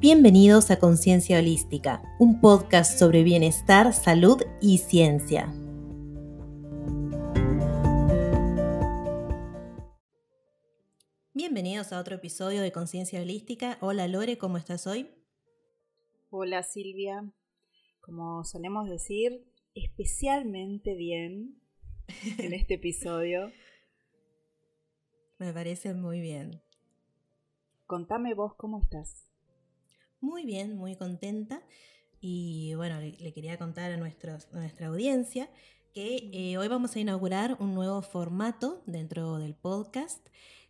Bienvenidos a Conciencia Holística, un podcast sobre bienestar, salud y ciencia. Bienvenidos a otro episodio de Conciencia Holística. Hola Lore, ¿cómo estás hoy? Hola Silvia, como solemos decir, especialmente bien en este episodio. Me parece muy bien. Contame vos cómo estás. Muy bien, muy contenta. Y bueno, le, quería contar a, nuestra audiencia que eh, hoy vamos a inaugurar un nuevo formato dentro del podcast,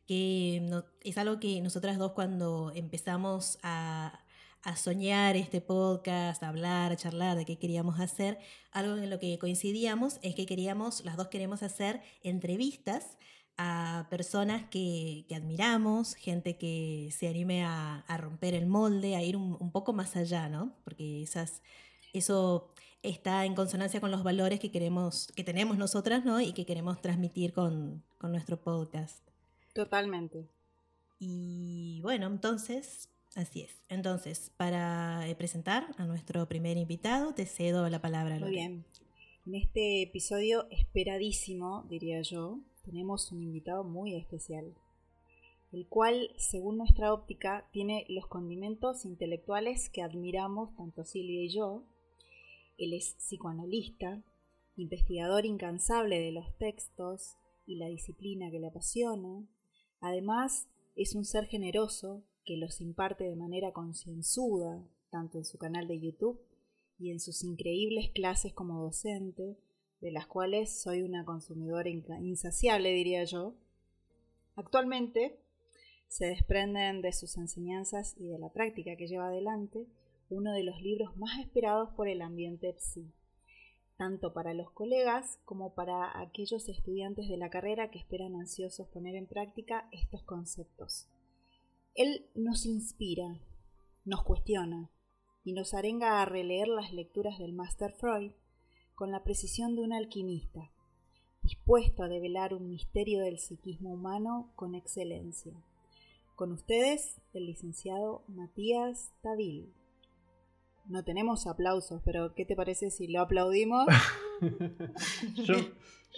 que es algo que nosotras dos cuando empezamos a, a soñar este podcast, a hablar, a charlar de qué queríamos hacer, algo en lo que coincidíamos es que queríamos, las dos queremos hacer entrevistas a personas que, admiramos, gente que se anime a, romper el molde, a ir un, poco más allá, ¿no? Porque esas, eso está en consonancia con los valores que queremos, que tenemos nosotras, ¿no? Y que queremos transmitir con, con nuestro podcast. Totalmente. Y bueno, entonces, así es. Entonces, para eh, presentar a nuestro primer invitado, te cedo la palabra. Muy bien. En este episodio esperadísimo, diría yo, tenemos un invitado muy especial, el cual, según nuestra óptica, tiene los condimentos intelectuales que admiramos tanto Silvia y yo. Él es psicoanalista, investigador incansable de los textos y la disciplina que le apasiona. Además, es un ser generoso que los imparte de manera concienzuda, tanto en su canal de YouTube y en sus increíbles clases como docente, de las cuales soy una consumidora insaciable, diría yo, actualmente se desprenden de sus enseñanzas y de la práctica que lleva adelante uno de los libros más esperados por el ambiente psi, tanto para los colegas como para aquellos estudiantes de la carrera que esperan ansiosos poner en práctica estos conceptos. Él nos inspira, nos cuestiona y nos arenga a releer las lecturas del Master Freud con la precisión de un alquimista, dispuesto a develar un misterio del psiquismo humano con excelencia. Con ustedes, el licenciado Matías Tadil. No tenemos aplausos, pero ¿qué te parece si lo aplaudimos?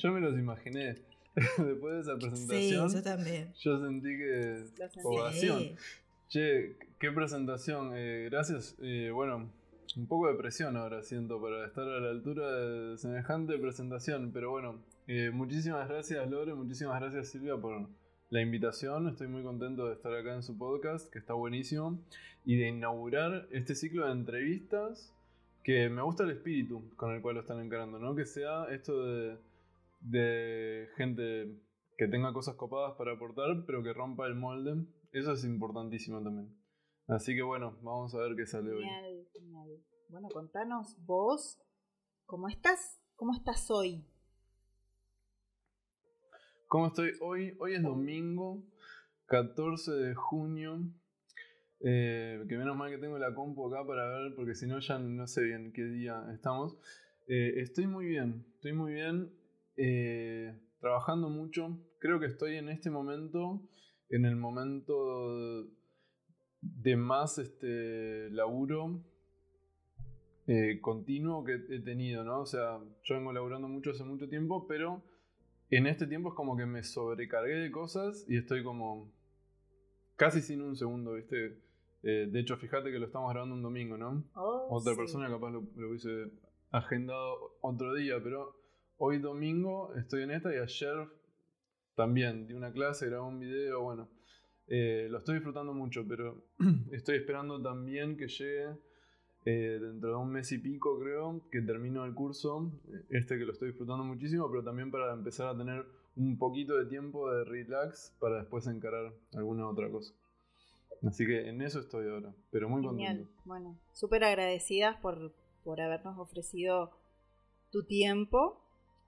yo, me los imaginé. Después de esa presentación, sí, yo también. Yo sentí que ovación. Che, qué presentación. Eh, gracias. Eh, bueno, un poco de presión ahora siento para estar a la altura de semejante presentación, pero bueno, eh, muchísimas gracias Lore, muchísimas gracias Silvia por la invitación, estoy muy contento de estar acá en su podcast, que está buenísimo, y de inaugurar este ciclo de entrevistas que me gusta el espíritu con el cual lo están encarando, ¿no? Que sea esto de, de gente que tenga cosas copadas para aportar, pero que rompa el molde, eso es importantísimo también. Así que bueno, vamos a ver qué sale hoy. Bueno, contanos vos, ¿cómo estás? ¿Cómo estás hoy? ¿Cómo estoy hoy? Hoy es domingo, 14 de junio. Eh, que menos mal que tengo la compu acá para ver, porque si no ya no sé bien qué día estamos. Eh, estoy muy bien, estoy muy bien, eh, trabajando mucho. Creo que estoy en este momento, en el momento de más este, laburo eh, continuo que he tenido, ¿no? O sea, yo vengo laburando mucho hace mucho tiempo, pero en este tiempo es como que me sobrecargué de cosas y estoy como casi sin un segundo, ¿viste? Eh, de hecho, fíjate que lo estamos grabando un domingo, ¿no? Oh, Otra persona capaz lo, hubiese agendado otro día, pero hoy domingo estoy en esta y ayer también di una clase, grabé un video, bueno. Eh, lo estoy disfrutando mucho, pero estoy esperando también que llegue eh, dentro de un mes y pico, creo, que termino el curso, eh, este que lo estoy disfrutando muchísimo, pero también para empezar a tener un poquito de tiempo de relax para después encarar alguna otra cosa. Así que en eso estoy ahora, pero muy Genial. contento. Bueno, súper agradecidas por, por habernos ofrecido tu tiempo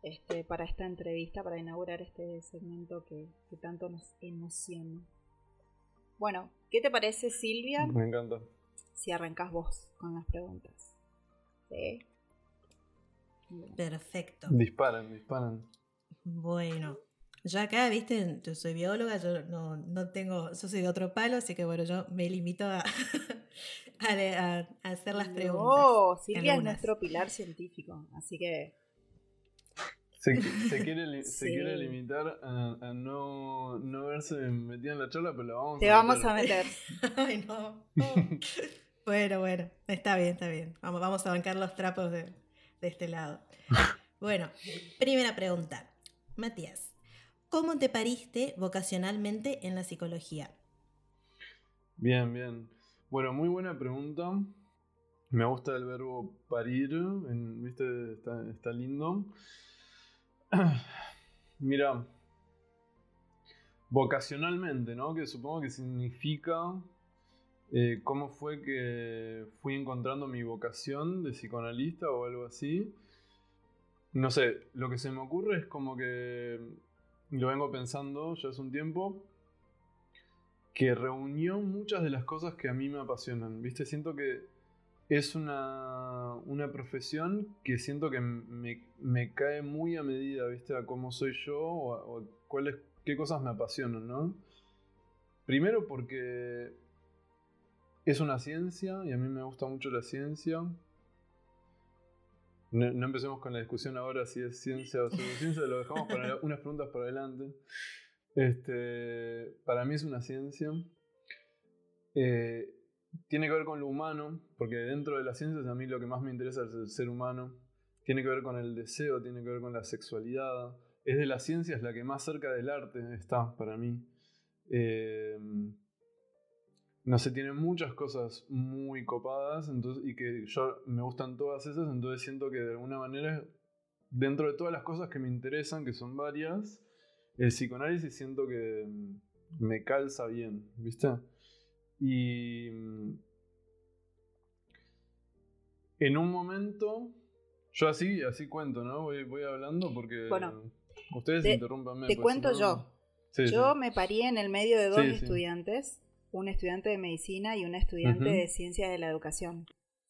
este, para esta entrevista, para inaugurar este segmento que, que tanto nos emociona. Bueno, ¿qué te parece, Silvia? Me encanta. Si arrancas vos con las preguntas. ¿Sí? Perfecto. Disparan, disparan. Bueno, Yo acá, viste, yo soy bióloga, yo no, no tengo, yo soy de otro palo, así que bueno, yo me limito a, a, hacer las preguntas. No, Silvia es nuestro pilar científico, así que... Se, quiere, se quiere, limitar a, no, no, verse metida en la charla, pero la vamos Te a vamos a meter. Ay, no. bueno, bueno, está bien, está bien. Vamos, vamos a bancar los trapos de, de este lado. Bueno, primera pregunta. Matías, ¿cómo te pariste vocacionalmente en la psicología? Bien, bien. Bueno, muy buena pregunta. Me gusta el verbo parir, ¿viste? Está, lindo. Mira, vocacionalmente, ¿no? Que supongo que significa eh, cómo fue que fui encontrando mi vocación de psicoanalista o algo así. No sé, lo que se me ocurre es como que lo vengo pensando ya hace un tiempo, que reunió muchas de las cosas que a mí me apasionan, ¿viste? Siento que es una, una profesión que siento que me, cae muy a medida, ¿viste? A cómo soy yo o, cuáles, qué cosas me apasionan, ¿no? Primero porque es una ciencia y a mí me gusta mucho la ciencia. No, empecemos con la discusión ahora si es ciencia o pseudociencia, lo dejamos para unas preguntas para adelante. Este, para mí es una ciencia. Eh, tiene que ver con lo humano, porque dentro de las ciencias a mí lo que más me interesa es el ser humano. Tiene que ver con el deseo, tiene que ver con la sexualidad. Es de las ciencias la que más cerca del arte está para mí. Eh, no sé, tiene muchas cosas muy copadas entonces, y que yo me gustan todas esas, entonces siento que de alguna manera, dentro de todas las cosas que me interesan, que son varias, el psicoanálisis siento que mm, me calza bien, ¿viste? Y mm, en un momento, yo así, así cuento, ¿no? Voy, voy hablando porque ustedes interrumpanme. Te cuento yo. yo me parí en el medio de dos estudiantes un estudiante de medicina y una estudiante de ciencia de la educación.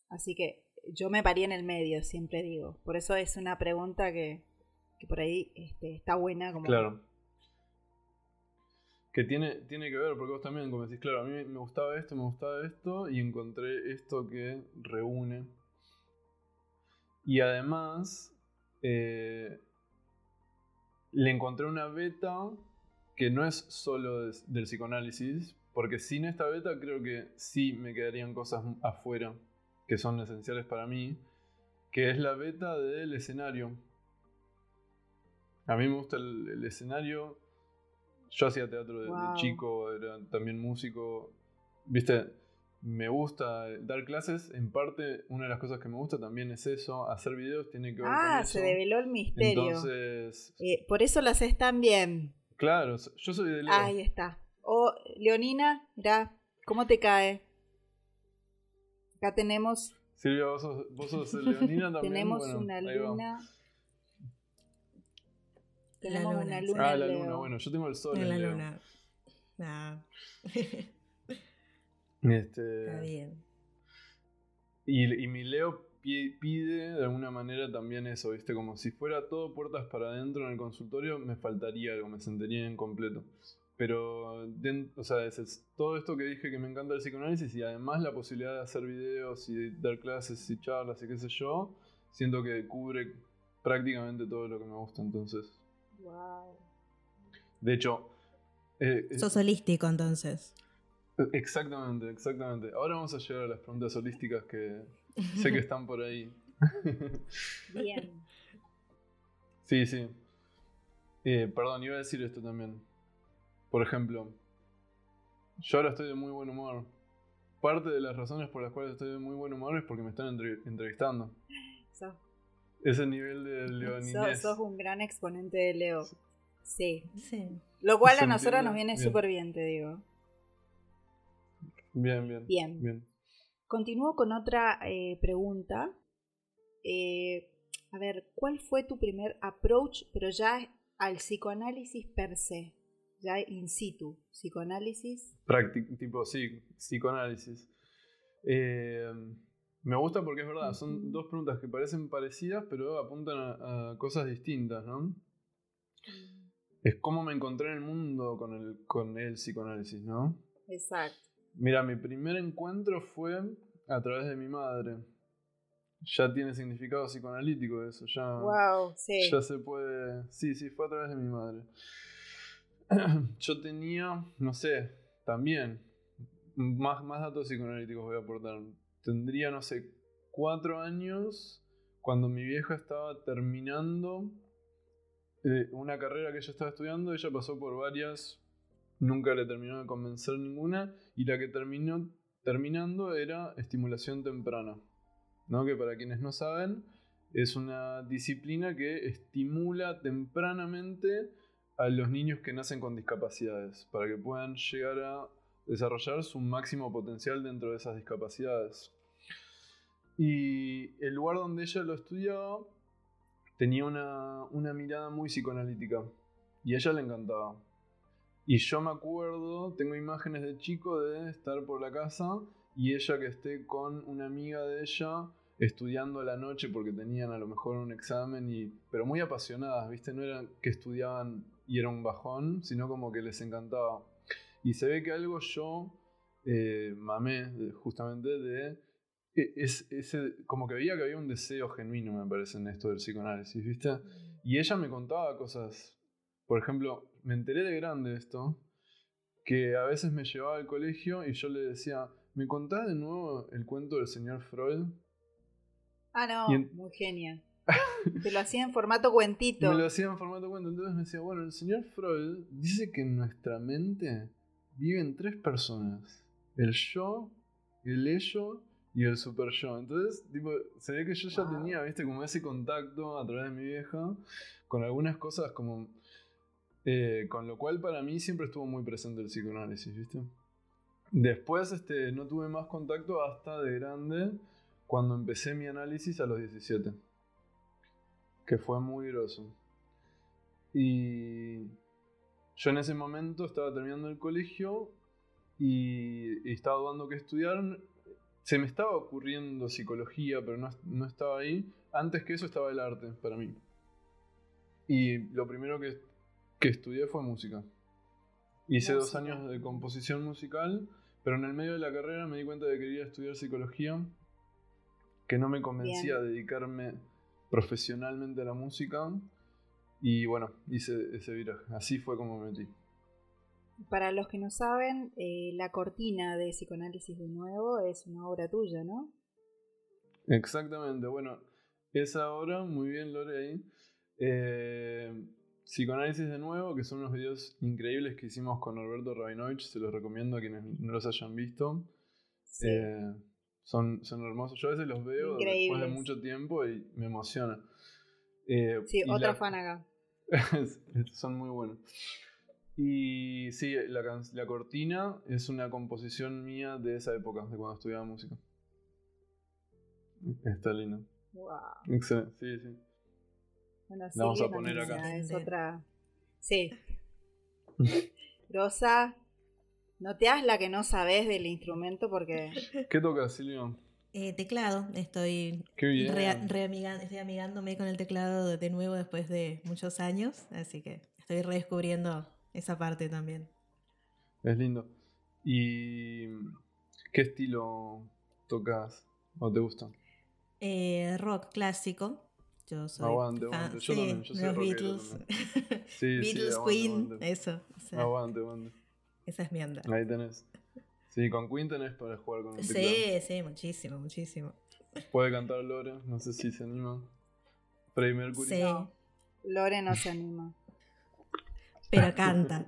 Así que yo me parí en el medio, siempre digo. Por eso es una pregunta que, por ahí este, está buena. Como... Claro. Que tiene, tiene que ver, porque vos también, como decís, claro, a mí me gustaba esto, me gustaba esto, y encontré esto que reúne. Y además, eh, le encontré una beta que no es solo del psicoanálisis, porque sin esta beta creo que sí me quedarían cosas afuera que son esenciales para mí, que es la beta del escenario. A mí me gusta el, escenario. Yo hacía teatro de, chico, era también músico. Viste, me gusta dar clases. En parte, una de las cosas que me gusta también es eso. Hacer videos tiene que ver ah, con eso. se develó el misterio. Entonces. Eh, por eso las están bien. Claro, yo soy de Leo. Ahí está. O Leonina, mira, ¿cómo te cae? Acá tenemos. Silvia, vos sos, vos sos Leonina también. tenemos una luna. Tenemos una luna. Ah, la luna, bueno, yo tengo el sol. En la luna. Ah. este... Está bien. Y, y mi Leo pide de alguna manera también eso, ¿viste? Como si fuera todo puertas para adentro en el consultorio, me faltaría algo, me sentiría incompleto. Pero, o sea, es, todo esto que dije que me encanta el psicoanálisis y además la posibilidad de hacer videos y dar clases y charlas y qué sé yo, siento que cubre prácticamente todo lo que me gusta entonces. Wow. De hecho... Eh, eh, Sos holístico entonces. Exactamente, exactamente. Ahora vamos a llegar a las preguntas holísticas que sé que están por ahí. Bien. Sí, sí. Eh, perdón, iba a decir esto también. Por ejemplo, yo ahora estoy de muy buen humor. Parte de las razones por las cuales estoy de muy buen humor es porque me están entrevistando. Ese nivel de leoninés. Sos, un gran exponente de Leo. Sí. Lo cual a nosotros nos viene súper bien, te digo. Bien, bien. Bien. bien. Continúo con otra eh, pregunta. Eh, a ver, ¿cuál fue tu primer approach, pero ya al psicoanálisis per se? ya in situ, psicoanálisis. tipo, sí, psicoanálisis. Eh, me gusta porque es verdad, son dos preguntas que parecen parecidas, pero apuntan a, cosas distintas, ¿no? es cómo me encontré en el mundo con el, con el psicoanálisis, ¿no? Exacto. Mira, mi primer encuentro fue a través de mi madre. Ya tiene significado psicoanalítico eso, ya, Wow, sí. ya se puede... Sí, sí, fue a través de mi madre. Yo tenía, no sé, también, más, más datos psicoanalíticos voy a aportar. Tendría, no sé, cuatro años cuando mi vieja estaba terminando eh, una carrera que ella estaba estudiando. Ella pasó por varias, nunca le terminó de convencer ninguna, y la que terminó terminando era estimulación temprana. ¿no? Que para quienes no saben, es una disciplina que estimula tempranamente a los niños que nacen con discapacidades, para que puedan llegar a desarrollar su máximo potencial dentro de esas discapacidades. Y el lugar donde ella lo estudiaba tenía una, una mirada muy psicoanalítica y a ella le encantaba. Y yo me acuerdo, tengo imágenes de chico de estar por la casa y ella que esté con una amiga de ella estudiando a la noche porque tenían a lo mejor un examen y pero muy apasionadas, ¿viste? No era que estudiaban y era un bajón, sino como que les encantaba. Y se ve que algo yo eh, mamé de- justamente de e- es, como que veía que había un deseo genuino, me parece, en esto del psicoanálisis, ¿viste? Y ella me contaba cosas, por ejemplo, me enteré de grande esto, que a veces me llevaba al colegio y yo le decía, ¿me contás de nuevo el cuento del señor Freud? Ah, no, en- muy genial. Te lo hacía en formato cuentito. Me lo hacía en formato cuento, entonces me decía, bueno, el señor Freud dice que en nuestra mente viven tres personas, el yo, el ello y el super yo. Entonces, tipo, se ve que yo ya Wow. tenía, viste, como ese contacto a través de mi vieja con algunas cosas como... eh, con lo cual para mí siempre estuvo muy presente el psicoanálisis, ¿viste? Después este, no tuve más contacto hasta de grande cuando empecé mi análisis a los 17 que fue muy groso. Y yo en ese momento estaba terminando el colegio y, y estaba dudando qué estudiar. Se me estaba ocurriendo psicología, pero no, no estaba ahí. Antes que eso estaba el arte para mí. Y lo primero que, que estudié fue música. Hice dos años de composición musical, pero en el medio de la carrera me di cuenta de que quería estudiar psicología, que no me convencía de dedicarme profesionalmente a la música. Y bueno, hice ese viraje. Así fue como me metí. Para los que no saben, eh, la cortina de Psicoanálisis de Nuevo es una obra tuya, ¿no? Exactamente, bueno, esa obra, muy bien Lore ahí. Eh, Psicoanálisis de nuevo, que son unos videos increíbles que hicimos con Alberto Rabinovich, se los recomiendo a quienes no los hayan visto. Sí. Eh, son, son hermosos, yo a veces los veo después de mucho tiempo y me emociona. Sí, otra la- fan acá. son muy buenos. Y sí, la, la cortina es una composición mía de esa época, de cuando estudiaba música. Está lindo. Wow. Excelente, sí, sí. Bueno, La vamos a poner acá. Es otra. Sí. Rosa, no te hagas la que no sabes del instrumento porque. ¿Qué toca, Silvio? Eh, teclado, estoy, Qué bien. re- reamiga- estoy amigándome con el teclado de nuevo después de muchos años, así que estoy redescubriendo esa parte también. Es lindo. ¿Y qué estilo tocas o te gusta? Eh, rock clásico, yo soy Aguante, fan- aguante. Yo sí, también, yo soy los Beatles, también. Sí, Beatles, sí, aguante, Queen, aguante. eso, o sea, Aguante, aguante. esa es mi onda. Ahí tenés. Sí, con Queen tenés para jugar con el teclado. Sí, sí, muchísimo, muchísimo. Puede cantar Lore, no sé si se anima. Freddie Mercury. Sí, No. Lore no se anima. Pero canta.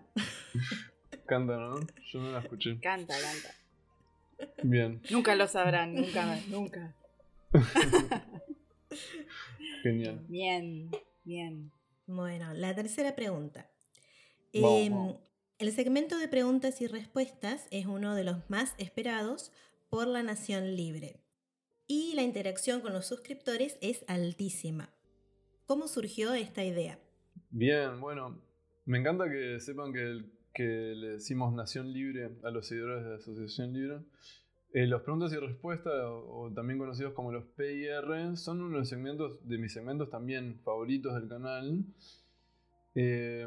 Canta, ¿no? Yo no la escuché. Canta, canta. Bien, Nunca lo sabrán, nunca, nunca. genial. Bien, bien. Bueno, la tercera pregunta. Em. El segmento de preguntas y respuestas es uno de los más esperados por la Nación Libre. Y la interacción con los suscriptores es altísima. ¿Cómo surgió esta idea? Bien, bueno, me encanta que sepan que, le decimos Nación Libre a los seguidores de la Asociación Libre. Eh, los preguntas y respuestas, o, o también conocidos como los PIR, son uno de los segmentos, de mis segmentos también favoritos del canal. Eh,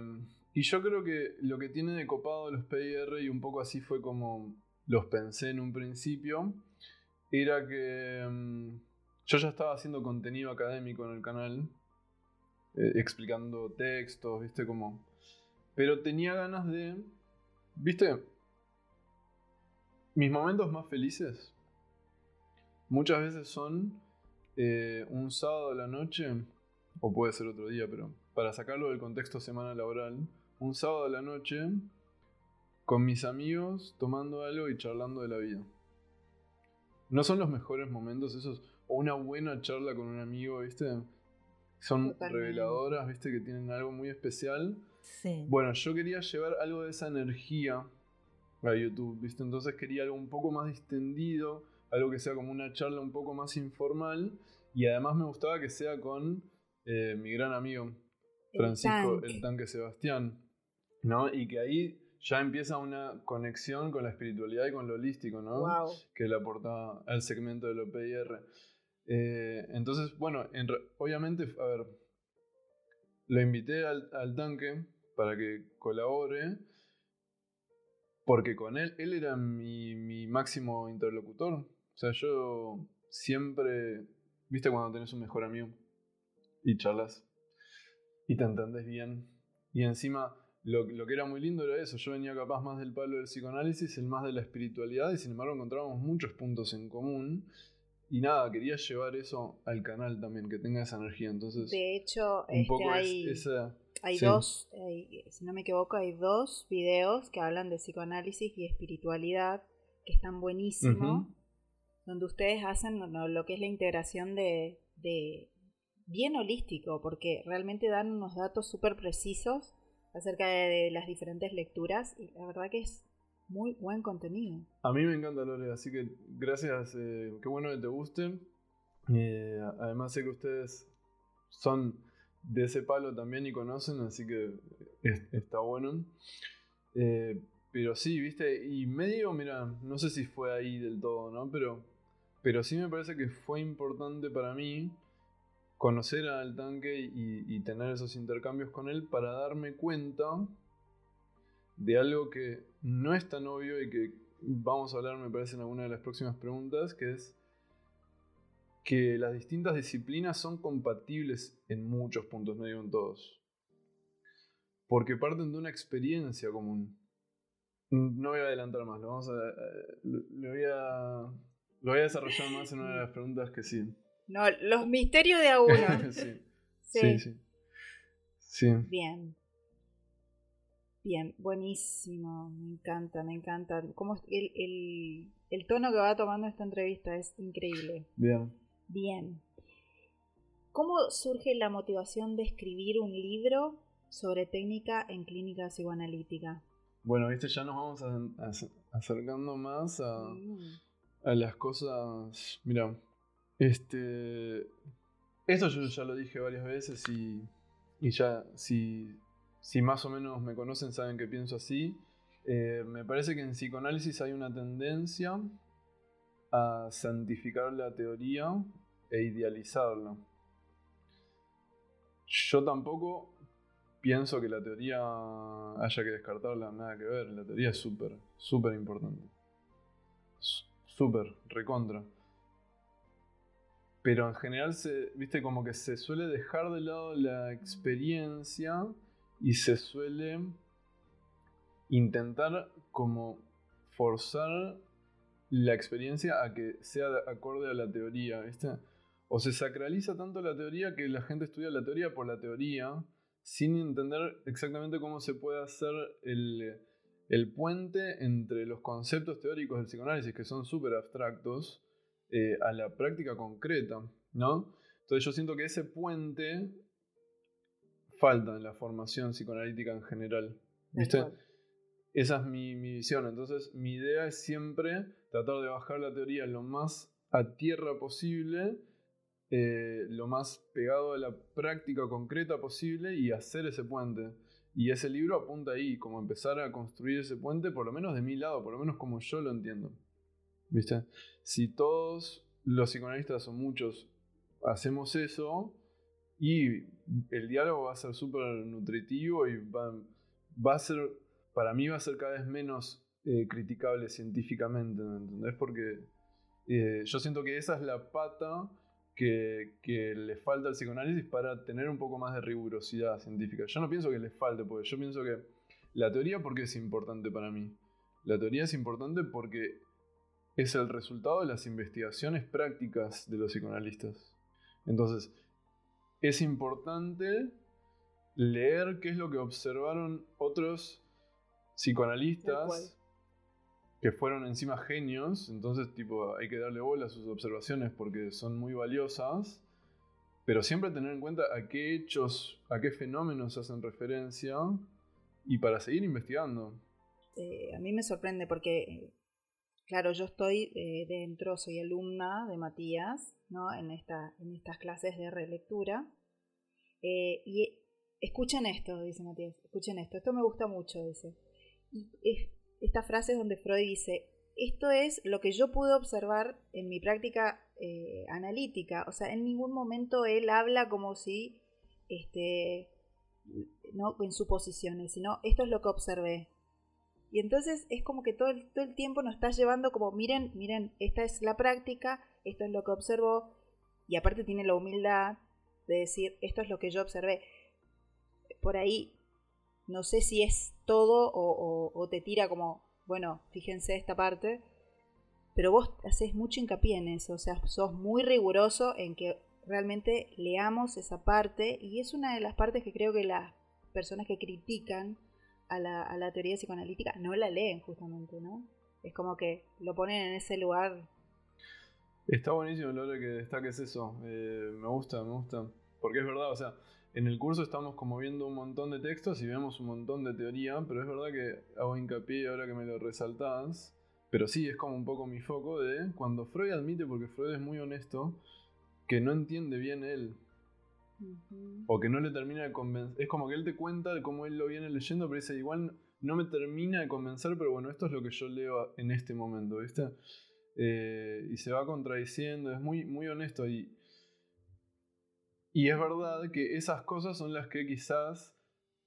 y yo creo que lo que tiene de copado los PIR, y un poco así fue como los pensé en un principio, era que mm, yo ya estaba haciendo contenido académico en el canal, eh, explicando textos, viste, como... Pero tenía ganas de, viste, mis momentos más felices muchas veces son eh, un sábado a la noche, o puede ser otro día, pero para sacarlo del contexto semana laboral, un sábado a la noche con mis amigos tomando algo y charlando de la vida. No son los mejores momentos esos, o una buena charla con un amigo, ¿viste? Son reveladoras, ¿viste? Que tienen algo muy especial. Sí. Bueno, yo quería llevar algo de esa energía a YouTube, ¿viste? Entonces quería algo un poco más distendido, algo que sea como una charla un poco más informal y además me gustaba que sea con eh, mi gran amigo Francisco, el tanque. Sebastián, ¿no? Y que ahí ya empieza una conexión con la espiritualidad y con lo holístico, ¿no? Que le aporta al segmento del OPIR. Eh, entonces, bueno, obviamente, a ver, lo invité al, tanque para que colabore, porque con él, él era mi, máximo interlocutor. O sea, yo siempre, viste cuando tenés un mejor amigo y charlas y te entendés bien. Y encima, lo, que era muy lindo era eso. Yo venía capaz más del palo del psicoanálisis, el más de la espiritualidad, y sin embargo encontrábamos muchos puntos en común. Y nada, quería llevar eso al canal también, que tenga esa energía. Entonces, de hecho, este, hay, hay dos, si no me equivoco, hay dos videos que hablan de psicoanálisis y espiritualidad que están buenísimos, donde ustedes hacen lo que es la integración de, bien holístico, porque realmente dan unos datos súper precisos acerca de, las diferentes lecturas y la verdad que es muy buen contenido. A mí me encanta Lore, así que gracias, eh, qué bueno que te guste. Eh, además sé que ustedes son de ese palo también y conocen, así que está bueno. Eh, pero sí, viste, y medio, mira, no sé si fue ahí del todo, ¿no? Pero, pero sí me parece que fue importante para mí conocer al tanque y, tener esos intercambios con él para darme cuenta de algo que no es tan obvio y que vamos a hablar, me parece, en alguna de las próximas preguntas, que es que las distintas disciplinas son compatibles en muchos puntos, no digo en todos. Porque parten de una experiencia común. No voy a adelantar más, lo, vamos a, lo, voy a, lo voy a desarrollar más en una de las preguntas que sí. No, los misterios de a uno. sí. sí. sí. Bien. Bien, buenísimo. Me encanta, me encanta. Cómo el, el, el tono que va tomando esta entrevista es increíble. Bien. Bien. ¿Cómo surge la motivación de escribir un libro sobre técnica en clínica psicoanalítica? Bueno, viste, ya nos vamos acercando más a, mm. a las cosas. Mira, este. Esto yo ya lo dije varias veces y, y ya, si, si más o menos me conocen, saben que pienso así. Eh, me parece que en psicoanálisis hay una tendencia a santificar la teoría e idealizarla. Yo tampoco pienso que la teoría haya que descartarla, nada que ver. La teoría es súper, súper importante. Súper, recontra pero en general se, viste, como que se suele dejar de lado la experiencia y se suele intentar como forzar la experiencia a que sea acorde a la teoría. O se sacraliza tanto la teoría que la gente estudia la teoría por la teoría sin entender exactamente cómo se puede hacer el, el puente entre los conceptos teóricos del psicoanálisis, que son súper abstractos, eh, a la práctica concreta, ¿no? Entonces yo siento que ese puente falta en la formación psicoanalítica en general, ¿viste? Esa es mi, visión. Entonces mi idea es siempre tratar de bajar la teoría lo más a tierra posible, eh, lo más pegado a la práctica concreta posible y hacer ese puente. Y ese libro apunta ahí, como empezar a construir ese puente, por lo menos de mi lado, por lo menos como yo lo entiendo. ¿Viste? Si todos los psicoanalistas o muchos hacemos eso y el diálogo va a ser súper nutritivo y va, va a ser, para mí va a ser cada vez menos eh, criticable científicamente, ¿me entendés? Porque eh, yo siento que esa es la pata que, que, le falta al psicoanálisis para tener un poco más de rigurosidad científica. Yo no pienso que le falte, porque yo pienso que la teoría, ¿por qué es importante para mí? La teoría es importante porque es el resultado de las investigaciones prácticas de los psicoanalistas. Entonces, es importante leer qué es lo que observaron otros psicoanalistas que fueron encima genios, entonces tipo hay que darle bola a sus observaciones porque son muy valiosas, pero siempre tener en cuenta a qué hechos, a qué fenómenos hacen referencia y para seguir investigando. Eh, a mí me sorprende porque, claro, yo estoy eh, dentro, soy alumna de Matías, ¿no? En, esta, en estas clases de relectura. Eh, y escuchen esto, dice Matías, escuchen esto, esto me gusta mucho, dice. Y esta frase es donde Freud dice, esto es lo que yo pude observar en mi práctica analítica, o sea, en ningún momento él habla como si, este, no en suposiciones, sino esto es lo que observé, y entonces es como que todo el, todo el tiempo nos está llevando como, miren, miren, esta es la práctica, esto es lo que observó, y aparte tiene la humildad de decir, esto es lo que yo observé. Por ahí, no sé si es todo o, te tira como, bueno, fíjense esta parte, pero vos haces mucho hincapié en eso, o sea, sos muy riguroso en que realmente leamos esa parte, y es una de las partes que creo que las personas que critican a la, teoría psicoanalítica no la leen justamente, ¿no? Es como que lo ponen en ese lugar. Está buenísimo, Lola, que destaques eso. Eh, me gusta, me gusta. Porque es verdad, o sea, en el curso estamos como viendo un montón de textos y vemos un montón de teoría, pero es verdad que hago hincapié ahora que me lo resaltás. Pero sí, es como un poco mi foco de cuando Freud admite, porque Freud es muy honesto, que no entiende bien él. O que no le termina de convencer. Es como que él te cuenta cómo él lo viene leyendo, pero dice, igual no me termina de convencer, pero bueno, esto es lo que yo leo en este momento, ¿viste? Eh, y se va contradiciendo, es muy, muy honesto. Y, y es verdad que esas cosas son las que quizás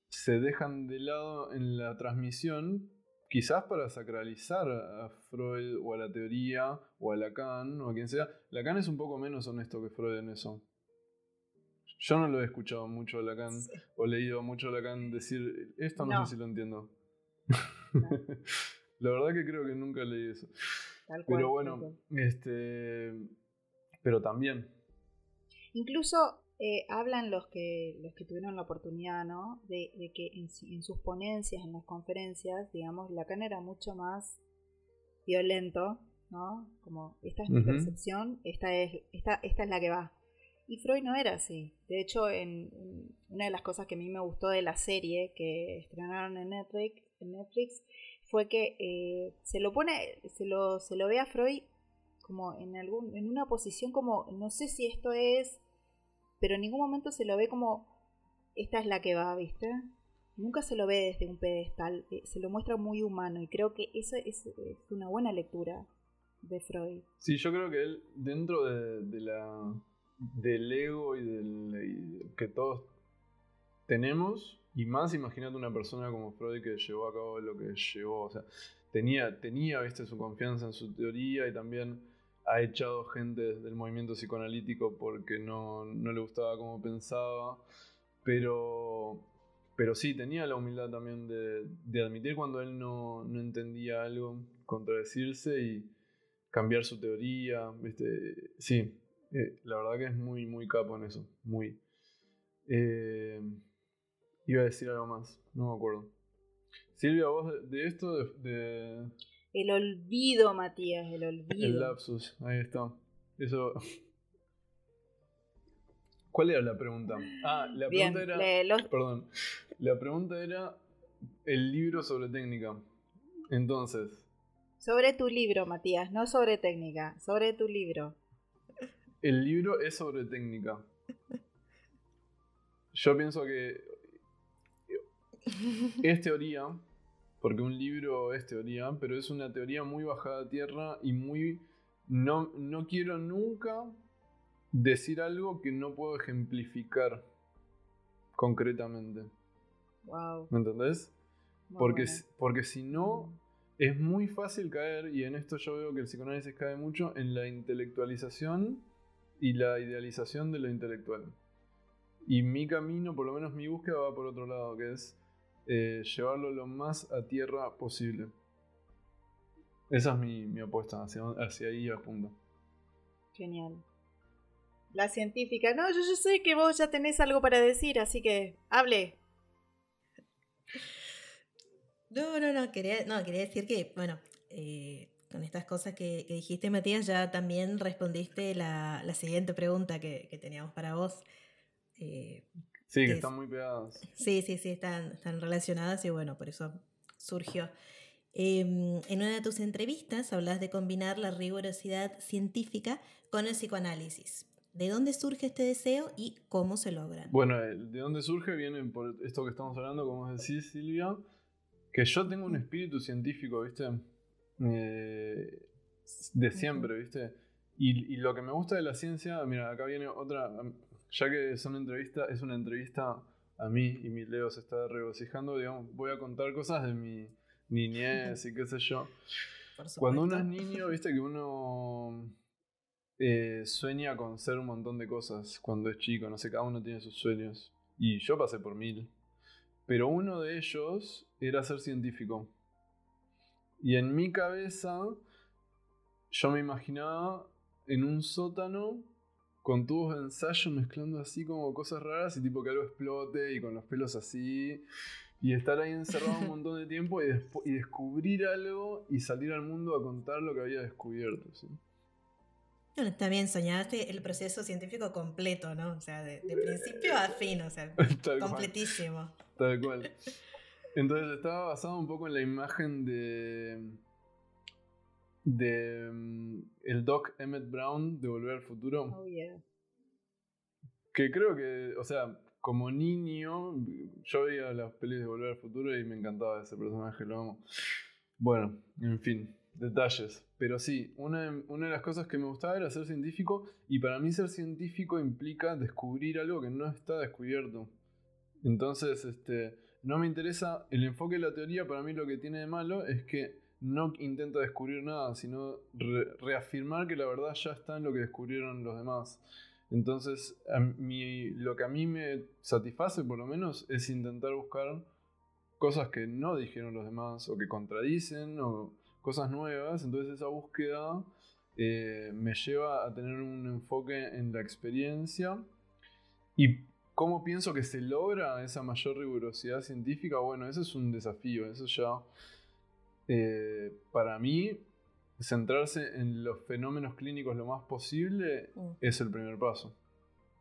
se dejan de lado en la transmisión, quizás para sacralizar a Freud o a la teoría o a Lacan o a quien sea. Lacan es un poco menos honesto que Freud en eso. Yo no lo he escuchado mucho a Lacan o leído mucho a Lacan decir esto, no, sé si lo entiendo. La verdad que creo que nunca leí eso. pero bueno, este, pero también. Incluso eh, hablan los que los que tuvieron la oportunidad, ¿no? De, que en, sus ponencias, en las conferencias, digamos, Lacan era mucho más violento, ¿no? Como esta es mi percepción, esta es esta esta es la que va. Y Freud no era así. De hecho, en, una de las cosas que a mí me gustó de la serie que estrenaron en Netflix, en Netflix fue que eh, se lo pone, se lo, se lo ve a Freud como en algún, en una posición como, no sé si esto es, pero en ningún momento se lo ve como esta es la que va, ¿viste? Nunca se lo ve desde un pedestal, eh, se lo muestra muy humano y creo que esa es, una buena lectura de Freud. Sí, yo creo que él, dentro de la del ego y del que todos tenemos. Y más imagínate una persona como Freud que llevó a cabo lo que llevó. O sea, tenía, tenía su confianza en su teoría y también ha echado gente del movimiento psicoanalítico porque no, le gustaba cómo pensaba. Pero, pero sí, tenía la humildad también de, admitir cuando él no, no, entendía algo, contradecirse y cambiar su teoría. ¿viste? Sí, eh, la verdad que es muy, muy capo en eso. Muy. Eh, iba a decir algo más, no me acuerdo. Silvia, vos de, esto, de, El olvido, Matías, el olvido. El lapsus, ahí está. Eso. ¿Cuál era la pregunta? Ah, la pregunta era. Perdón. La pregunta era el libro sobre técnica. Entonces. Sobre tu libro, Matías, no sobre técnica, sobre tu libro. El libro es sobre técnica. Yo pienso que es teoría, porque un libro es teoría, pero es una teoría muy bajada a tierra y muy... No, no quiero nunca decir algo que no puedo ejemplificar concretamente. Wow. ¿Me entendés? porque, porque si no, es muy fácil caer, y en esto yo veo que el psicoanálisis cae mucho, en la intelectualización y la idealización de lo intelectual. Y mi camino, por lo menos mi búsqueda, va por otro lado, que es eh, llevarlo lo más a tierra posible. Esa es mi, apuesta, hacia, hacia ahí apunto. Genial. La científica, no, yo, yo sé que vos ya tenés algo para decir, así que hable. No, no, no, quería, no, quería decir que, bueno, eh, con estas cosas que, dijiste, Matías, ya también respondiste la, siguiente pregunta que, teníamos para vos. Eh, sí, que, están muy pegadas. Sí, sí, sí, están, están relacionadas y bueno, por eso surgió. Em, en una de tus entrevistas hablas de combinar la rigurosidad científica con el psicoanálisis. ¿De dónde surge este deseo y cómo se logra? Bueno, de dónde surge viene por esto que estamos hablando, como decís Silvia, que yo tengo un espíritu científico, ¿viste? Eh, de siempre, ¿viste? Y, lo que me gusta de la ciencia, mira, acá viene otra, ya que es una entrevista, es una entrevista a mí y mi Leo se está regocijando, digamos, voy a contar cosas de mi niñez y qué sé yo. Cuando uno es niño, viste que uno eh, sueña con ser un montón de cosas cuando es chico, no sé, cada uno tiene sus sueños. Y yo pasé por mil. Pero uno de ellos era ser científico. Y en mi cabeza yo me imaginaba en un sótano con tubos de ensayo mezclando así como cosas raras y tipo que algo explote y con los pelos así. Y estar ahí encerrado un montón de tiempo y, y, descubrir algo y salir al mundo a contar lo que había descubierto. ¿sí? Bueno, también soñaste el proceso científico completo, ¿no? O sea, de, principio a fin, o sea, completísimo. Tal cual. Entonces estaba basado un poco en la imagen de. de. Mm, el Doc Emmett Brown de Volver al Futuro. Oh, yeah. Que creo que, o sea, como niño, yo veía las pelis de Volver al Futuro y me encantaba ese personaje, lo amo. Bueno, en fin, detalles. Pero sí, una, una, de las cosas que me gustaba era ser científico y para mí ser científico implica descubrir algo que no está descubierto. Entonces, este, no me interesa el enfoque de la teoría, para mí lo que tiene de malo es que no intenta descubrir nada, sino reafirmar que la verdad ya está en lo que descubrieron los demás. Entonces, lo que a mí me satisface por lo menos es intentar buscar cosas que no dijeron los demás o que contradicen o cosas nuevas. Entonces esa búsqueda eh, me lleva a tener un enfoque en la experiencia y ¿Cómo pienso que se logra esa mayor rigurosidad científica? Bueno, eso es un desafío, eso ya, eh, para mí, centrarse en los fenómenos clínicos lo más posible mm. es el primer paso.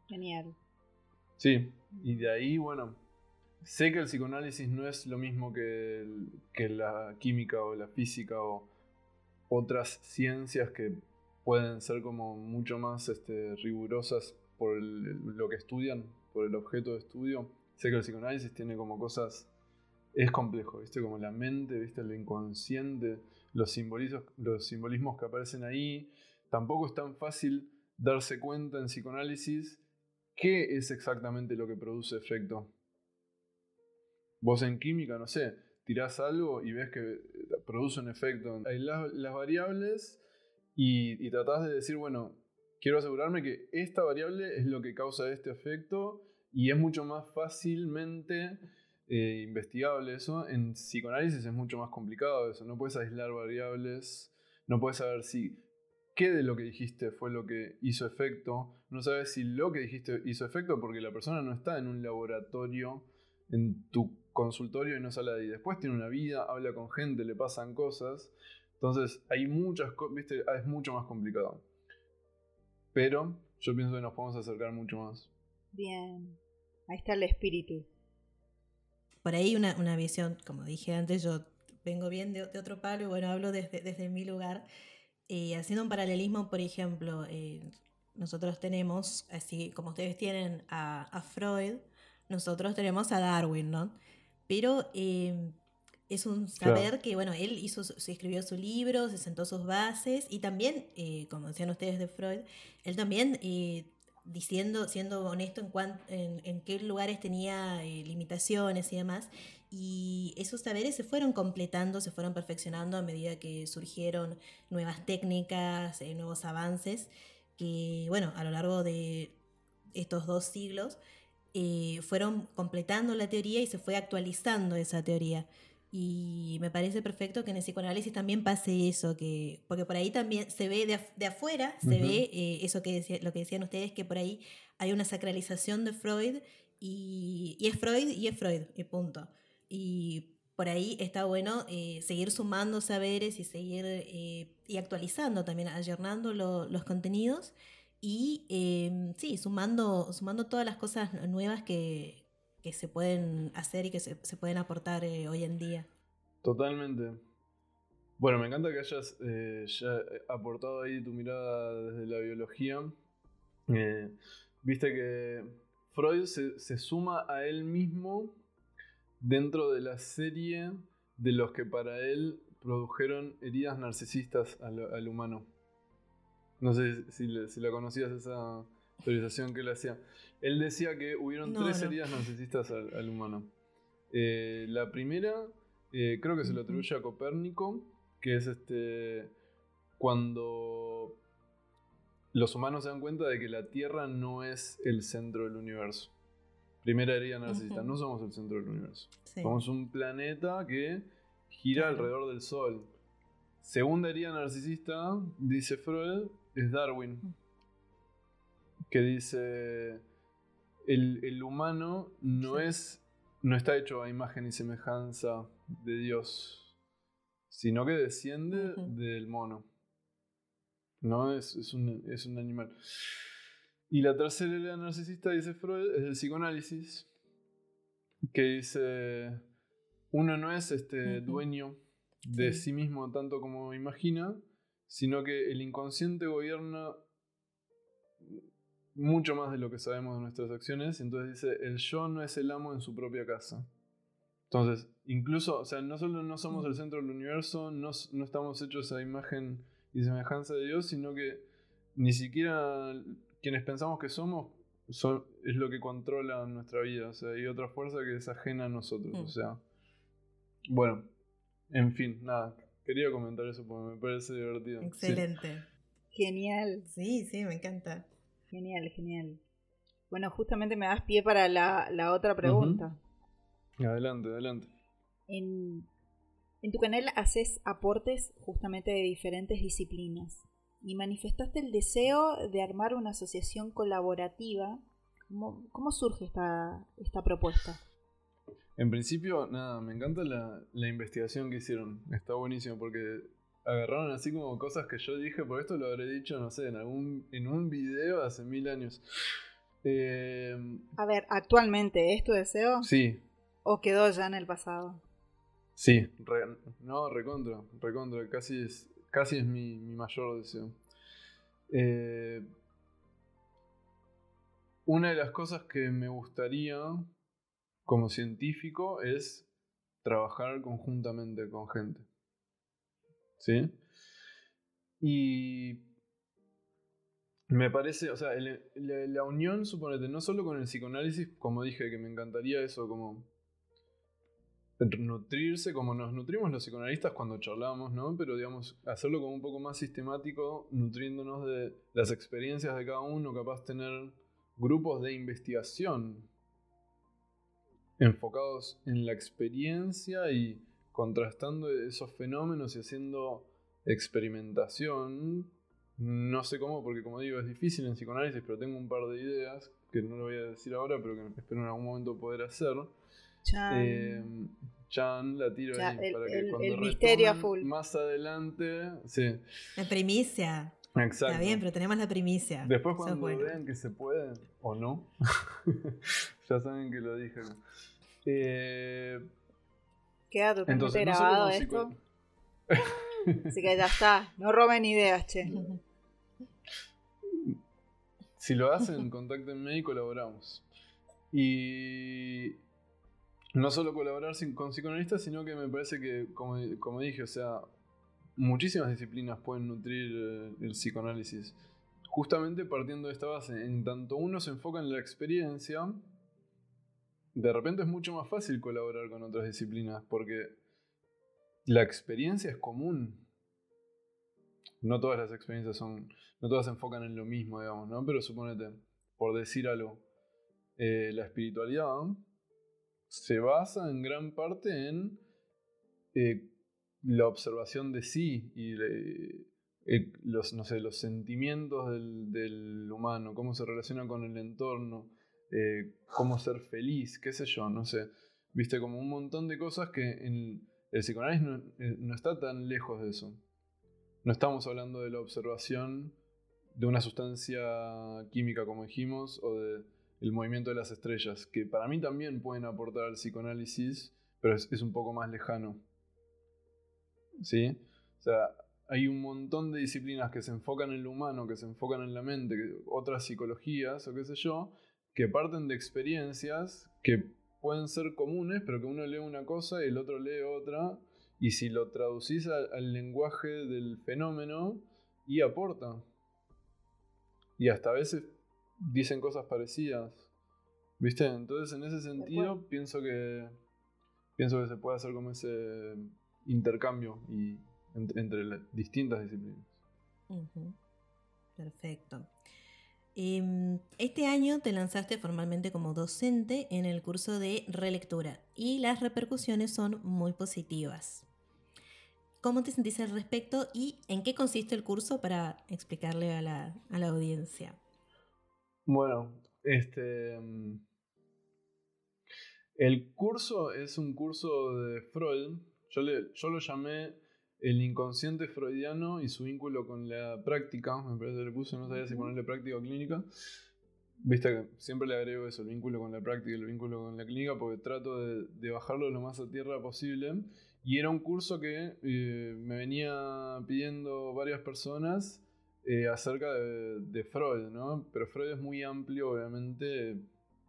Genial. Sí, y de ahí, bueno, sé que el psicoanálisis no es lo mismo que, que la química o la física o otras ciencias que pueden ser como mucho más este, rigurosas por lo que estudian, por el objeto de estudio. Sé que el psicoanálisis tiene como cosas. Es complejo, ¿viste? Como la mente, ¿viste? El inconsciente, los, simbolismos, los simbolismos que aparecen ahí. Tampoco es tan fácil darse cuenta en psicoanálisis qué es exactamente lo que produce efecto. Vos en química, no sé, tirás algo y ves que produce un efecto. Hay las, variables y, y tratás de decir, bueno, quiero asegurarme que esta variable es lo que causa este efecto y es mucho más fácilmente eh, investigable eso. En psicoanálisis es mucho más complicado eso. No puedes aislar variables, no puedes saber si qué de lo que dijiste fue lo que hizo efecto. No sabes si lo que dijiste hizo efecto porque la persona no está en un laboratorio, en tu consultorio y no sale de ahí. Después tiene una vida, habla con gente, le pasan cosas. Entonces hay muchas viste, es mucho más complicado. Pero yo pienso que nos podemos acercar mucho más. Bien, ahí está el espíritu. Por ahí una, una visión, como dije antes, yo vengo bien de, otro palo y bueno, hablo desde, desde mi lugar. y haciendo un paralelismo, por ejemplo, eh, nosotros tenemos, así como ustedes tienen a, a, Freud, nosotros tenemos a Darwin, ¿no? Pero eh, es un saber que, bueno, él hizo, se escribió su libro, se sentó sus bases y también, eh, como decían ustedes de Freud, él también eh, diciendo, siendo honesto en, en, en, qué lugares tenía eh, limitaciones y demás, y esos saberes se fueron completando, se fueron perfeccionando a medida que surgieron nuevas técnicas, eh, nuevos avances, que bueno, a lo largo de estos dos siglos eh, fueron completando la teoría y se fue actualizando esa teoría. Y me parece perfecto que en el psicoanálisis también pase eso, que, porque por ahí también se ve de, afuera, se ve eh, eso que decía, lo que decían ustedes, que por ahí hay una sacralización de Freud y, es Freud y es Freud, y punto. Y por ahí está bueno eh, seguir sumando saberes y seguir eh, y actualizando también, ayornando los contenidos y em, sí, sumando, sumando todas las cosas nuevas que, que se pueden hacer y que se, pueden aportar eh, hoy en día. Totalmente. Bueno, me encanta que hayas eh, aportado ahí tu mirada desde la biología. Eh, viste que Freud se, suma a él mismo dentro de la serie de los que para él produjeron heridas narcisistas al, humano. No sé si, si la conocías esa teorización que él hacía. Él decía que hubieron tres heridas narcisistas al, humano. Eh, la primera, eh, creo que se lo atribuye a Copérnico, que es este cuando los humanos se dan cuenta de que la Tierra no es el centro del universo. Primera herida narcisista, no somos el centro del universo. Somos un planeta que gira alrededor del Sol. Segunda herida narcisista, dice Freud, es Darwin. Que dice, el, humano no es. no está hecho a imagen y semejanza de Dios. Sino que desciende del mono. ¿No? Es, es, un, es, un, animal. Y la tercera idea narcisista, dice Freud, es el psicoanálisis. Que dice. Uno no es este dueño de sí mismo tanto como imagina, sino que el inconsciente gobierna mucho más de lo que sabemos de nuestras acciones. Entonces dice, el yo no es el amo en su propia casa. Entonces, incluso, o sea, no solo no somos el centro del universo, no, no estamos hechos a imagen y semejanza de Dios, sino que ni siquiera quienes pensamos que somos es lo que controla nuestra vida. O sea, hay otra fuerza que es ajena a nosotros. O mm. sea, bueno, en fin, nada. Quería comentar eso porque me parece divertido. Excelente. Genial. Sí, sí, me encanta. Genial, genial. Bueno, justamente me das pie para la, otra pregunta. Adelante, adelante. En, tu canal haces aportes justamente de diferentes disciplinas y manifestaste el deseo de armar una asociación colaborativa. ¿Cómo, surge esta, esta propuesta? En principio, nada, me encanta la, la investigación que hicieron. Está buenísimo porque agarraron así como cosas que yo dije, por esto lo habré dicho, no sé, en algún en un video hace mil años. Eh, a ver, actualmente, ¿es tu deseo? Sí. ¿O quedó ya en el pasado? Sí, no, recontra, recontra, casi es, casi es mi, mayor deseo. Eh, una de las cosas que me gustaría como científico es trabajar conjuntamente con gente. ¿Sí? Y me parece, o sea, la, unión, suponete, no solo con el psicoanálisis, como dije, que me encantaría eso, como nutrirse, como nos nutrimos los psicoanalistas cuando charlamos, ¿no? Pero digamos, hacerlo como un poco más sistemático, nutriéndonos de las experiencias de cada uno, capaz tener grupos de investigación enfocados en la experiencia y contrastando esos fenómenos y haciendo experimentación. No sé cómo, porque como digo, es difícil en psicoanálisis, pero tengo un par de ideas que no lo voy a decir ahora, pero que espero en algún momento poder hacer. Chan, eh, Chan la tiro ahí para que cuando el misterio full. más adelante, sí. La primicia. Exacto. Está bien, pero tenemos la primicia. Después cuando vean que se puede o no, ya saben que lo dije. Eh, Queda totalmente grabado esto. Así que ya está. No roben ideas, che. Si lo hacen, contáctenme y colaboramos. Y no solo colaborar con psicoanalistas, sino que me parece que, como, dije, o sea, muchísimas disciplinas pueden nutrir eh, el psicoanálisis. Justamente partiendo de esta base, en tanto uno se enfoca en la experiencia, de repente es mucho más fácil colaborar con otras disciplinas porque la experiencia es común. No todas las experiencias son, no todas se enfocan en lo mismo, digamos, ¿no? Pero suponete, por decir algo, eh, la espiritualidad se basa en gran parte en eh, la observación de sí y eh, los, no sé, los sentimientos del, humano, cómo se relaciona con el entorno, cómo ser feliz, qué sé yo, no sé. Viste, como un montón de cosas que en el psicoanálisis no está tan lejos de eso. No estamos hablando de la observación de una sustancia química, como dijimos, o del movimiento de las estrellas, que para mí también pueden aportar al psicoanálisis, pero es, un poco más lejano. ¿Sí? O sea, hay un montón de disciplinas que se enfocan en lo humano, que se enfocan en la mente, otras psicologías o qué sé yo, que parten de experiencias que pueden ser comunes, pero que uno lee una cosa y el otro lee otra, y si lo traducís al, lenguaje del fenómeno, y aporta. Y hasta a veces dicen cosas parecidas. ¿Viste? Entonces en ese sentido pienso que pienso que se puede hacer como ese intercambio y, entre, las distintas disciplinas. Perfecto. Em, este año te lanzaste formalmente como docente en el curso de relectura y las repercusiones son muy positivas. ¿Cómo te sentís al respecto y en qué consiste el curso para explicarle a la, audiencia? Bueno, este. Mm, el curso es un curso de Freud. Yo, le, yo lo llamé el inconsciente freudiano y su vínculo con la práctica. Me parece que le puse, no sabía si ponerle práctica o clínica. Viste que siempre le agrego eso, el vínculo con la práctica y el vínculo con la clínica, porque trato de, de bajarlo lo más a tierra posible. Y era un curso que eh, me venía pidiendo varias personas eh, acerca de, Freud, ¿no? Pero Freud es muy amplio, obviamente.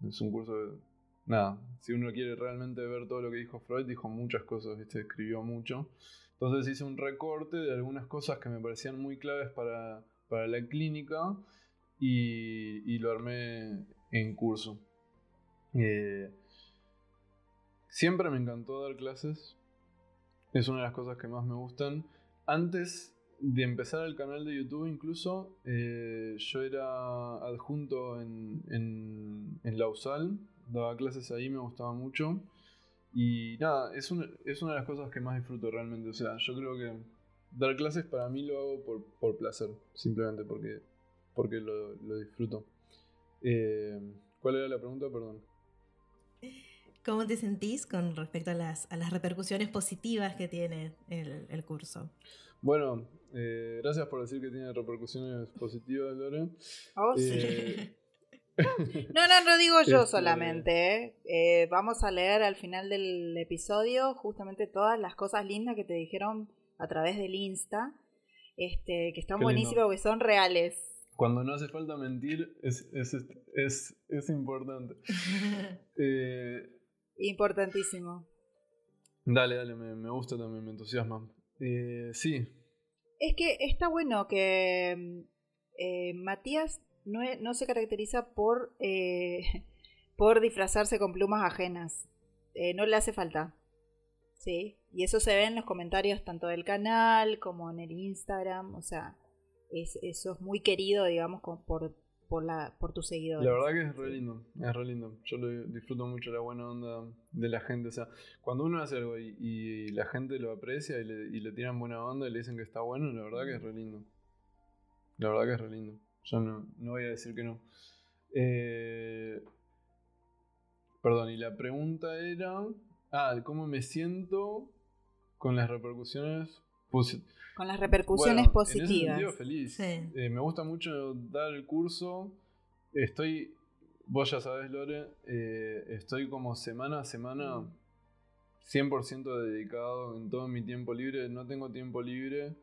Es un curso de. Nada, si uno quiere realmente ver todo lo que dijo Freud, dijo muchas cosas, ¿viste? Escribió mucho. Entonces hice un recorte de algunas cosas que me parecían muy claves para, la clínica y, lo armé en curso. Eh, siempre me encantó dar clases, es una de las cosas que más me gustan. Antes de empezar el canal de YouTube incluso, eh, yo era adjunto en, en, USAL, daba clases ahí, me gustaba mucho. Y nada, es una, es una de las cosas que más disfruto realmente. O sea, yo creo que dar clases para mí lo hago por, por placer, simplemente porque, porque lo, lo disfruto. Eh, ¿Cuál era la pregunta? Perdón. ¿Cómo te sentís con respecto a las, a las repercusiones positivas que tiene el, curso? Bueno, eh, gracias por decir que tiene repercusiones positivas, Lore. Oh, eh, no, no, no digo yo este, solamente. ¿eh? vamos a leer al final del episodio justamente todas las cosas lindas que te dijeron a través del Insta, este, que están buenísimas porque son reales. Cuando no hace falta mentir es, es, es, es importante. eh, Importantísimo. Dale, dale, me, gusta también, me entusiasma. Eh, sí. Es que está bueno que eh, Matías no, no, se caracteriza por, eh, por disfrazarse con plumas ajenas. no le hace falta. Sí, y eso se ve en los comentarios tanto del canal como en el Instagram. O sea, es, eso es muy querido, digamos, por, por, la, por tus seguidores. La verdad que es re lindo, es re lindo. Yo lo disfruto mucho la buena onda de la gente. O sea, cuando uno hace algo y, la gente lo aprecia y le, y le, tiran buena onda y le dicen que está bueno, la verdad que es re lindo. La verdad que es re lindo. Yo no, no voy a decir que no. Eh, perdón, y la pregunta era. Ah, ¿cómo me siento con las repercusiones con las repercusiones positivas. En ese feliz. Eh, me gusta mucho dar el curso. Estoy, vos ya sabés, Lore, eh, estoy como semana a semana 100% dedicado en todo mi tiempo libre. No tengo tiempo libre.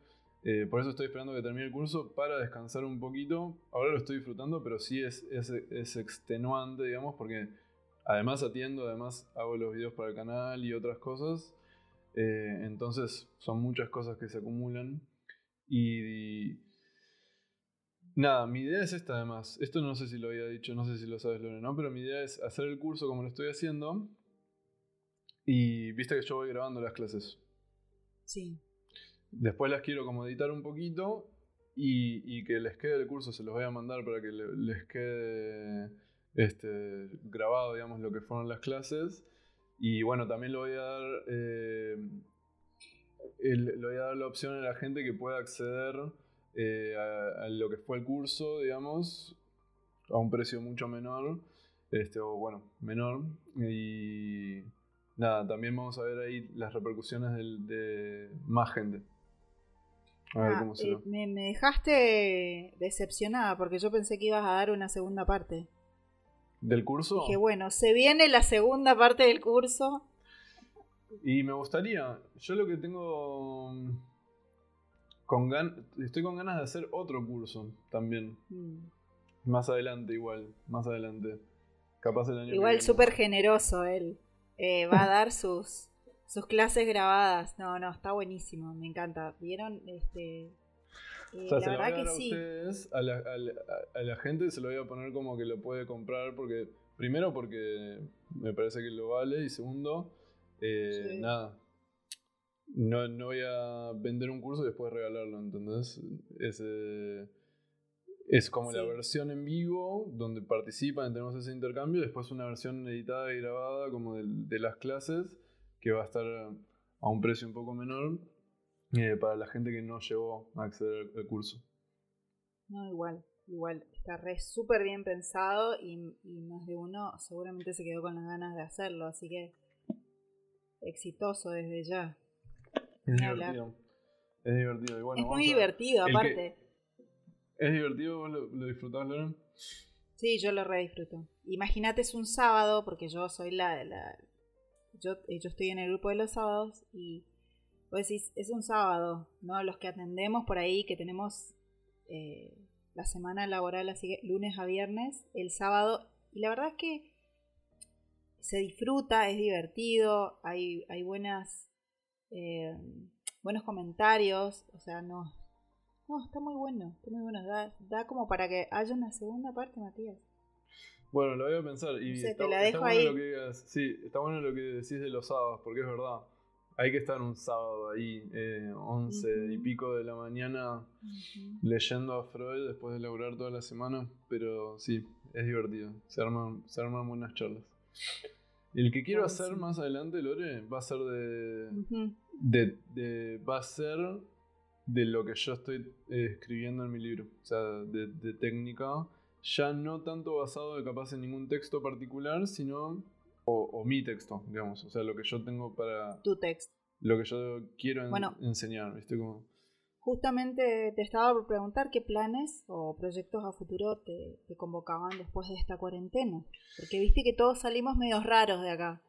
Eh, por eso estoy esperando que termine el curso para descansar un poquito. Ahora lo estoy disfrutando, pero sí es, es, extenuante, digamos, porque además atiendo, además hago los videos para el canal y otras cosas. Eh, entonces son muchas cosas que se acumulan y, Nada, mi idea es esta además. Esto no sé si lo había dicho, no sé si lo sabes, Lore, ¿no? Pero mi idea es hacer el curso como lo estoy haciendo. Y viste que yo voy grabando las clases. Sí. Después las quiero como editar un poquito y, que les quede el curso, se los voy a mandar para que le- les quede este, grabado, digamos, lo que fueron las clases. Y bueno, también le voy a dar, eh, voy a dar la opción a la gente que pueda acceder eh, a, a lo que fue el curso, digamos, a un precio mucho menor, este, o bueno, menor. Y nada, también vamos a ver ahí las repercusiones del- de más gente. A ver Ah, cómo se eh, me, me dejaste decepcionada porque yo pensé que ibas a dar una segunda parte. ¿Del curso? Dije, bueno, se viene la segunda parte del curso. Y me gustaría, yo lo que tengo mm, con gan estoy con ganas de hacer otro curso también, Mm. más adelante igual, más adelante. Capaz el año que Igual súper generoso él. Eh, va a dar sus, sus clases grabadas. No, no, está buenísimo, me encanta. ¿Vieron? Este, eh, O sea, la se lo voy a verdad que a sí. ustedes, a la, a la- a la gente se lo voy a poner como que lo puede comprar porque, primero porque me parece que lo vale y segundo, eh, Sí. nada, no, no voy a vender un curso y después regalarlo, ¿entendés? Es, eh, es como la versión en vivo donde participan, tenemos ese intercambio, y después una versión editada y grabada como de, las clases que va a estar a un precio un poco menor eh, para la gente que no llegó a acceder al curso. No, igual, igual. Está re súper bien pensado y, y más de uno seguramente se quedó con las ganas de hacerlo. Así que exitoso desde ya. Es divertido. Es divertido. Y bueno, es muy divertido, aparte. ¿Es divertido? ¿Vos lo, lo disfrutás, Loren? Sí, yo lo re disfruto. Imagínate es un sábado, porque yo soy la, la yo, eh, yo estoy en el grupo de los sábados y vos decís, es un sábado, ¿no? Los que atendemos por ahí, que tenemos eh, la semana laboral así que lunes a viernes, el sábado, y la verdad es que se disfruta, es divertido, hay, hay buenas eh, buenos comentarios, o sea, no, no, está muy bueno, está muy bueno, da, da como para que haya una segunda parte, Matías. Bueno, lo voy a pensar. Y está, te la está dejo bueno ahí. lo que digas. Sí, está bueno lo que decís de los sábados, porque es verdad. Hay que estar un sábado ahí, eh, 11 y pico de la mañana, leyendo a Freud después de laburar toda la semana. Pero sí, es divertido. Se arman, se arman buenas charlas. El que quiero hacer más adelante, Lore, va a ser de, de, de- va a ser de lo que yo estoy eh, escribiendo en mi libro, o sea, de, de técnica, ya no tanto basado de capaz en ningún texto particular, sino o, o mi texto, digamos, o sea, lo que yo tengo para Tu texto. lo que yo quiero en- Bueno. enseñar, ¿viste? Como, Justamente te estaba por preguntar qué planes o proyectos a futuro te, te convocaban después de esta cuarentena. Porque viste que todos salimos medios raros de acá.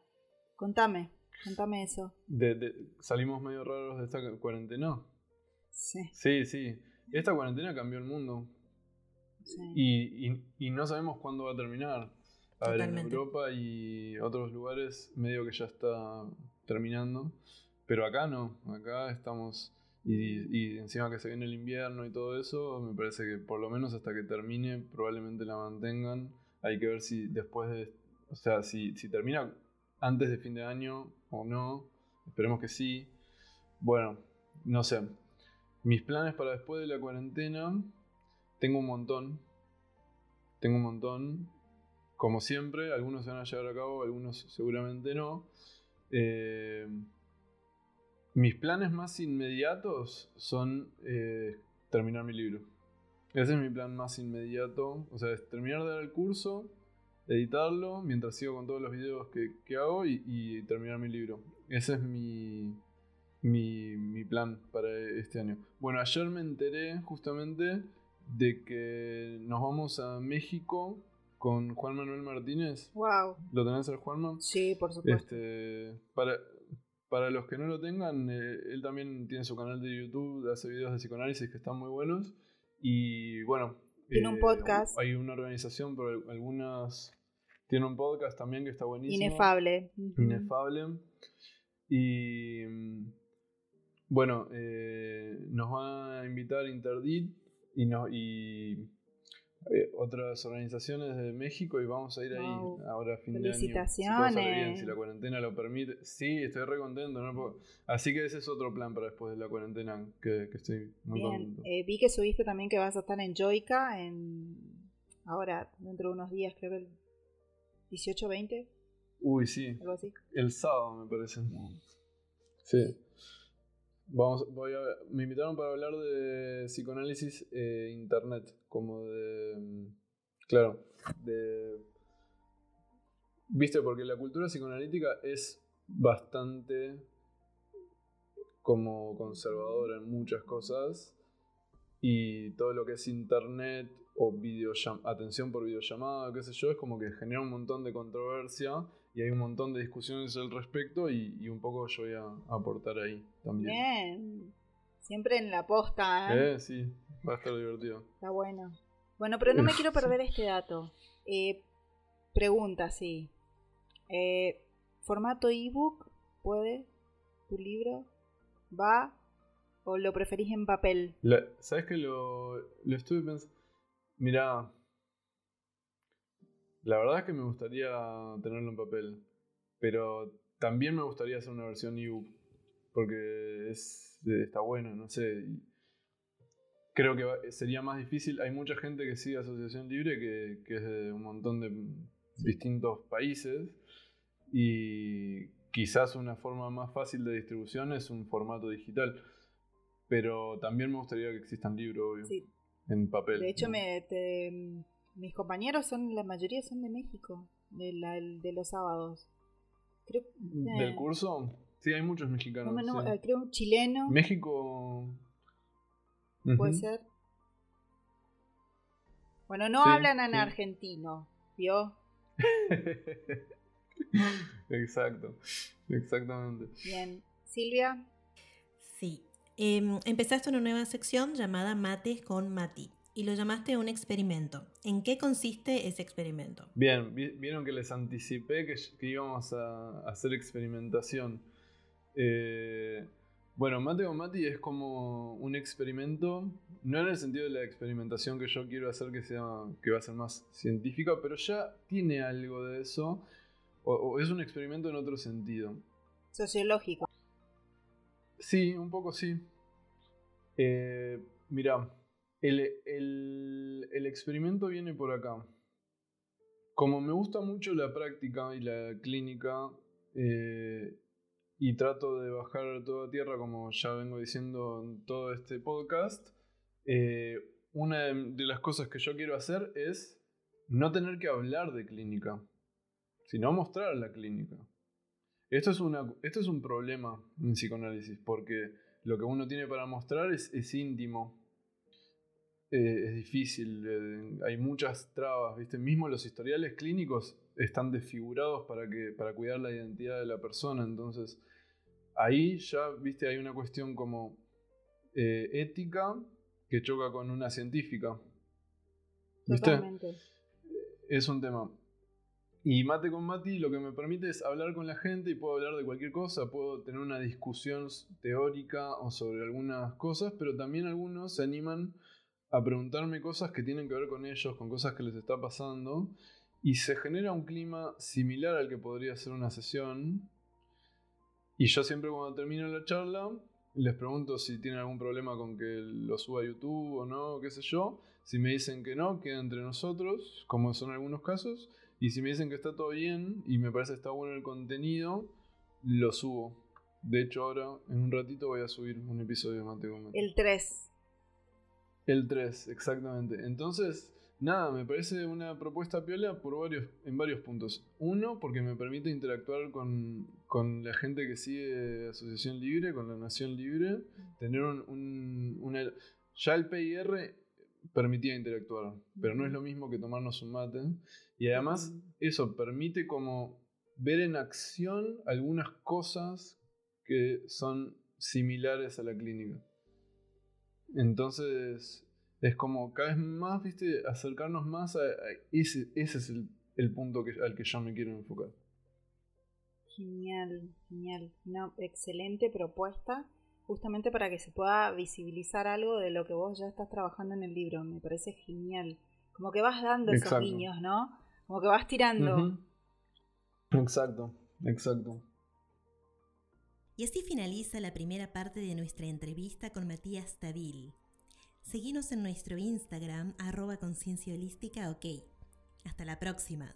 Contame, contame eso. de- de- salimos medio raros de esta cuarentena. Sí, Sí, sí. Esta cuarentena cambió el mundo. Sí. Y, y- y no sabemos cuándo va a terminar. A ver, en. Europa y otros lugares medio que ya está terminando. Pero acá no, acá estamos... Y, y encima que se viene el invierno y todo eso, me parece que por lo menos hasta que termine probablemente la mantengan. Hay que ver si después de... O sea, si, si termina antes de fin de año o no. Esperemos que sí. Bueno, no sé. Mis planes para después de la cuarentena, tengo un montón. Tengo un montón. Como siempre, algunos se van a llevar a cabo, algunos seguramente no. Eh, mis planes más inmediatos son eh, terminar mi libro. Ese es mi plan más inmediato. O sea, es terminar de dar el curso, editarlo, mientras sigo con todos los videos que, que hago y, y terminar mi libro. Ese es mi, mi, mi plan para este año. Bueno, ayer me enteré justamente de que nos vamos a México con Juan Manuel Martínez. Wow. ¿Lo tenés el Juanma? Sí, por supuesto. Este, para, para los que no lo tengan, eh, él también tiene su canal de YouTube, hace videos de psicoanálisis que están muy buenos. Y bueno, Tiene un podcast. Hay una organización, pero algunas. Tiene un podcast también que está buenísimo. Inefable. Inefable. Y mm, bueno, eh, nos va a invitar Interdit y, no, y eh, otras organizaciones de México y vamos a ir ahí ahora a fin de año. Felicitaciones. Si, la cuarentena lo permite. Sí, estoy re contento. Así que ese es otro plan para después de la cuarentena, que, estoy muy contento. Eh, vi que subiste también que vas a estar en Joica en ahora, dentro de unos días, creo que el 18 20. Uy, sí. Algo así. El sábado, me parece. Sí. Vamos, voy a, me invitaron para hablar de psicoanálisis e internet, como de, mm, claro, de, viste, porque la cultura psicoanalítica es bastante como conservadora en muchas cosas y todo lo que es internet o atención por videollamada, qué sé yo, es como que genera un montón de controversia y hay un montón de discusiones al respecto y, un poco yo voy a aportar ahí también. Bien, siempre en la posta, ¿eh? ¿eh? Sí, va a estar divertido. Está bueno. Bueno, pero no me quiero perder este dato. Eh, pregunta, sí. Eh, ¿Formato ebook puede tu libro? ¿Va? ¿O lo preferís en papel? ¿Sabes que lo, lo estuve pensando? Mira, la verdad es que me gustaría tenerlo en papel, pero también me gustaría hacer una versión ebook, porque es, está bueno, no sé. Creo que sería más difícil. Hay mucha gente que sigue Asociación Libre que, que es de un montón de distintos países y quizás una forma más fácil de distribución es un formato digital. Pero también me gustaría que existan libros, obvio. En papel. De hecho, me, mis compañeros son, la mayoría son de México, de, la, de los sábados. Creo, ¿Del eh, curso? Sí, hay muchos mexicanos. No, eh, creo un chileno. México. Puede ser. Bueno, no hablan en argentino, ¿vio? Exacto, exactamente. Bien. Silvia. Sí. Em, empezaste una nueva sección llamada Mates con Mati y lo llamaste un experimento. ¿En qué consiste ese experimento? Bien, vieron que les anticipé que, íbamos a, hacer experimentación. Eh, bueno, Mate con Mati es como un experimento, no en el sentido de la experimentación que yo quiero hacer que, sea, que va a ser más científica, pero ya tiene algo de eso, o, es un experimento en otro sentido. Sociológico. Sí, un poco sí. Eh, mira, el, experimento viene por acá. Como me gusta mucho la práctica y la clínica, eh, y trato de bajar toda tierra, como ya vengo diciendo en todo este podcast, eh, una de, las cosas que yo quiero hacer es no tener que hablar de clínica, sino mostrar la clínica. Esto es, una, esto es un problema en psicoanálisis, porque lo que uno tiene para mostrar es, es íntimo, eh, es difícil, eh, hay muchas trabas, ¿viste? Mismo los historiales clínicos están desfigurados para, que, para cuidar la identidad de la persona, entonces ahí ya, ¿viste? Hay una cuestión como eh, ética que choca con una científica. ¿Viste? Es un tema. Y Mate con Mati lo que me permite es hablar con la gente y puedo hablar de cualquier cosa, puedo tener una discusión teórica o sobre algunas cosas, pero también algunos se animan a preguntarme cosas que tienen que ver con ellos, con cosas que les está pasando, y se genera un clima similar al que podría ser una sesión. Y yo siempre cuando termino la charla les pregunto si tienen algún problema con que lo suba a YouTube o no, qué sé yo. Si me dicen que no, queda entre nosotros, como son algunos casos. Y si me dicen que está todo bien y me parece que está bueno el contenido, lo subo. De hecho, ahora, en un ratito, voy a subir un episodio de Mateo El 3. El 3, exactamente. Entonces, nada, me parece una propuesta piola por varios, en varios puntos. Uno, porque me permite interactuar con, la gente que sigue Asociación Libre, con la Nación Libre, tener un, una... Ya el PIR permitía interactuar, pero no es lo mismo que tomarnos un mate. Y además, eso permite como ver en acción algunas cosas que son similares a la clínica. Entonces, es como cada vez más, viste, acercarnos más a, ese, ese es el, punto que, al que yo me quiero enfocar. Genial, genial. Una excelente propuesta, justamente para que se pueda visibilizar algo de lo que vos ya estás trabajando en el libro. Me parece genial. Como que vas dando esos guiños, ¿no? Como que vas tirando. Exacto, exacto. Y así finaliza la primera parte de nuestra entrevista con Matías Tadil. Seguimos en nuestro Instagram, arroba ok. Hasta la próxima.